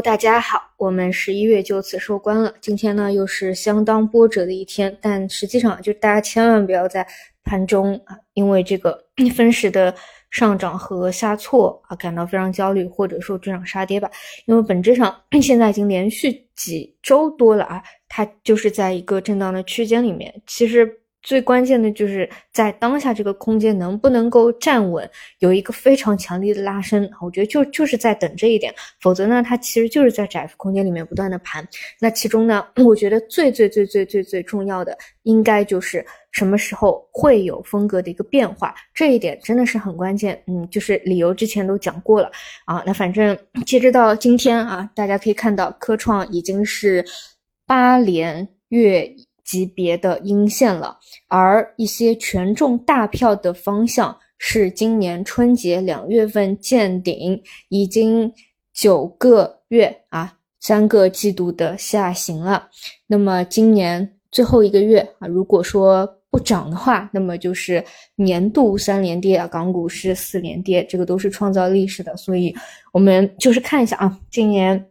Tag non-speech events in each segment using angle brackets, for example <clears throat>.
大家好，我们十一月就此收官了。今天呢，又是相当波折的一天，但实际上就大家千万不要在盘中啊，因为这个 <clears throat> 分时的上涨和下挫啊，感到非常焦虑，或者说追涨杀跌吧。因为本质上 <clears throat> 现在已经连续几周多了啊，它就是在一个震荡的区间里面，其实。最关键的就是在当下这个空间能不能够站稳，有一个非常强力的拉升，我觉得就就是在等这一点，否则呢，它其实就是在窄幅空间里面不断的盘。那其中呢，我觉得最最最最最最重要的，应该就是什么时候会有风格的一个变化，这一点真的是很关键。嗯，就是理由之前都讲过了啊。那反正 <clears throat> 截止到今天啊，大家可以看到科创已经是八连月。级别的阴线了，而一些权重大票的方向是今年春节两月份见顶，已经九个月啊，三个季度的下行了。那么今年最后一个月啊，如果说不涨的话，那么就是年度三连跌啊，港股是四连跌，这个都是创造历史的。所以我们就是看一下啊，今年。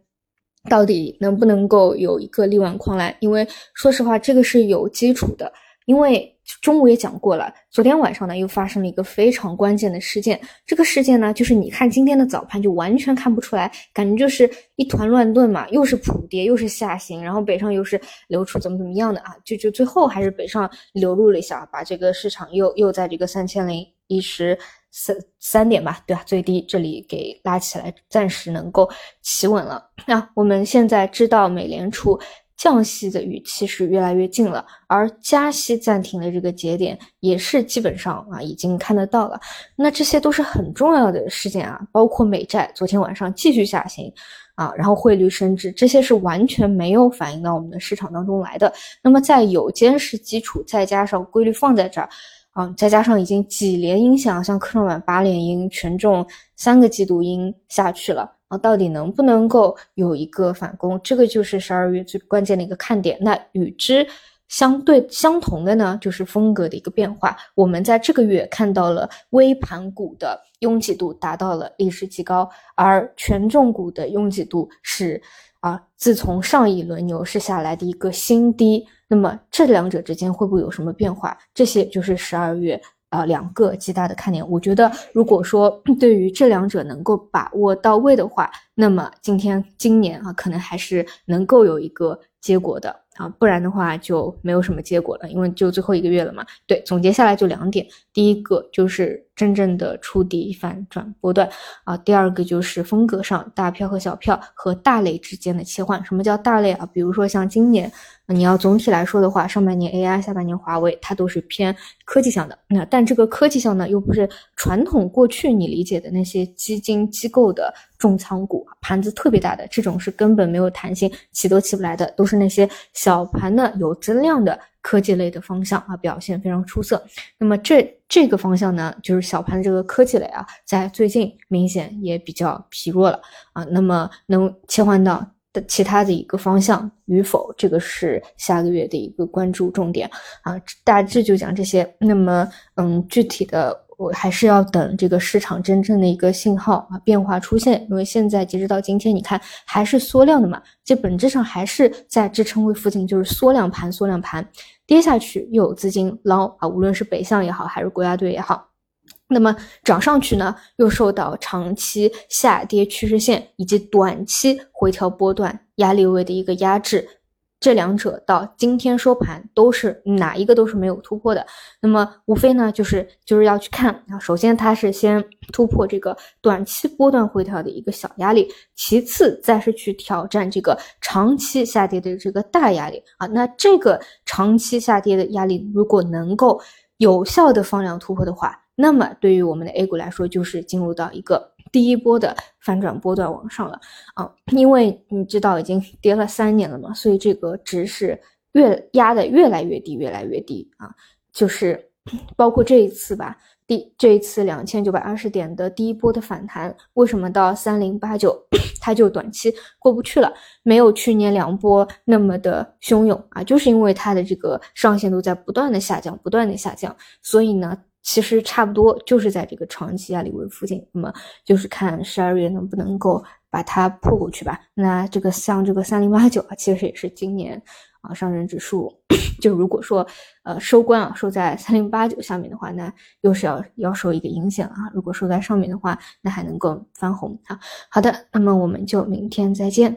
到底能不能够有一个力挽狂澜？因为说实话，这个是有基础的。因为中午也讲过了，昨天晚上呢又发生了一个非常关键的事件。这个事件呢，就是你看今天的早盘就完全看不出来，感觉就是一团乱炖嘛，又是普跌，又是下行，然后北上又是流出怎么怎么样的啊？就就最后还是北上流入了一下，把这个市场又又在这个三千零一十。三三点吧，对吧？最低这里给拉起来，暂时能够企稳了。那我们现在知道，美联储降息的预期是越来越近了，而加息暂停的这个节点也是基本上啊已经看得到了。那这些都是很重要的事件啊，包括美债昨天晚上继续下行啊，然后汇率升值，这些是完全没有反映到我们的市场当中来的。那么在有监视基础，再加上规律放在这儿。啊，再加上已经几连阴线，像科创板八连阴，权重三个季度阴下去了啊，到底能不能够有一个反攻？这个就是十二月最关键的一个看点。那与之相对相同的呢，就是风格的一个变化。我们在这个月看到了微盘股的拥挤度达到了历史极高，而权重股的拥挤度是啊，自从上一轮牛市下来的一个新低。那么这两者之间会不会有什么变化？这些就是十二月啊两个极大的看点。我觉得，如果说 <clears throat> 对于这两者能够把握到位的话，那么今天今年啊可能还是能够有一个结果的。啊，不然的话就没有什么结果了，因为就最后一个月了嘛。对，总结下来就两点，第一个就是真正的触底反转波段啊，第二个就是风格上大票和小票和大类之间的切换。什么叫大类啊？比如说像今年，你要总体来说的话，上半年 AI，下半年华为，它都是偏科技向的。那但这个科技向呢，又不是传统过去你理解的那些基金机构的。重仓股盘子特别大的这种是根本没有弹性，起都起不来的，都是那些小盘的有增量的科技类的方向啊，表现非常出色。那么这这个方向呢，就是小盘的这个科技类啊，在最近明显也比较疲弱了啊。那么能切换到的其他的一个方向与否，这个是下个月的一个关注重点啊。大致就讲这些。那么嗯，具体的。我还是要等这个市场真正的一个信号啊变化出现，因为现在截止到今天，你看还是缩量的嘛，这本质上还是在支撑位附近，就是缩量盘，缩量盘跌下去又有资金捞啊，无论是北向也好，还是国家队也好，那么涨上去呢，又受到长期下跌趋势线以及短期回调波段压力位的一个压制。这两者到今天收盘都是哪一个都是没有突破的，那么无非呢就是就是要去看啊，首先它是先突破这个短期波段回调的一个小压力，其次再是去挑战这个长期下跌的这个大压力啊，那这个长期下跌的压力如果能够有效的放量突破的话，那么对于我们的 A 股来说就是进入到一个。第一波的反转波段往上了啊，因为你知道已经跌了三年了嘛，所以这个值是越压的越来越低，越来越低啊。就是包括这一次吧，第这一次两千九百二十点的第一波的反弹，为什么到三零八九它就短期过不去了？没有去年两波那么的汹涌啊，就是因为它的这个上限都在不断的下降，不断的下降，所以呢。其实差不多就是在这个长期压力位附近，那么就是看十二月能不能够把它破过去吧。那这个像这个三零八九啊，其实也是今年啊上证指数，<coughs> 就如果说呃收官啊收在三零八九下面的话，那又是要要受一个影响啊。如果收在上面的话，那还能够翻红啊。好的，那么我们就明天再见。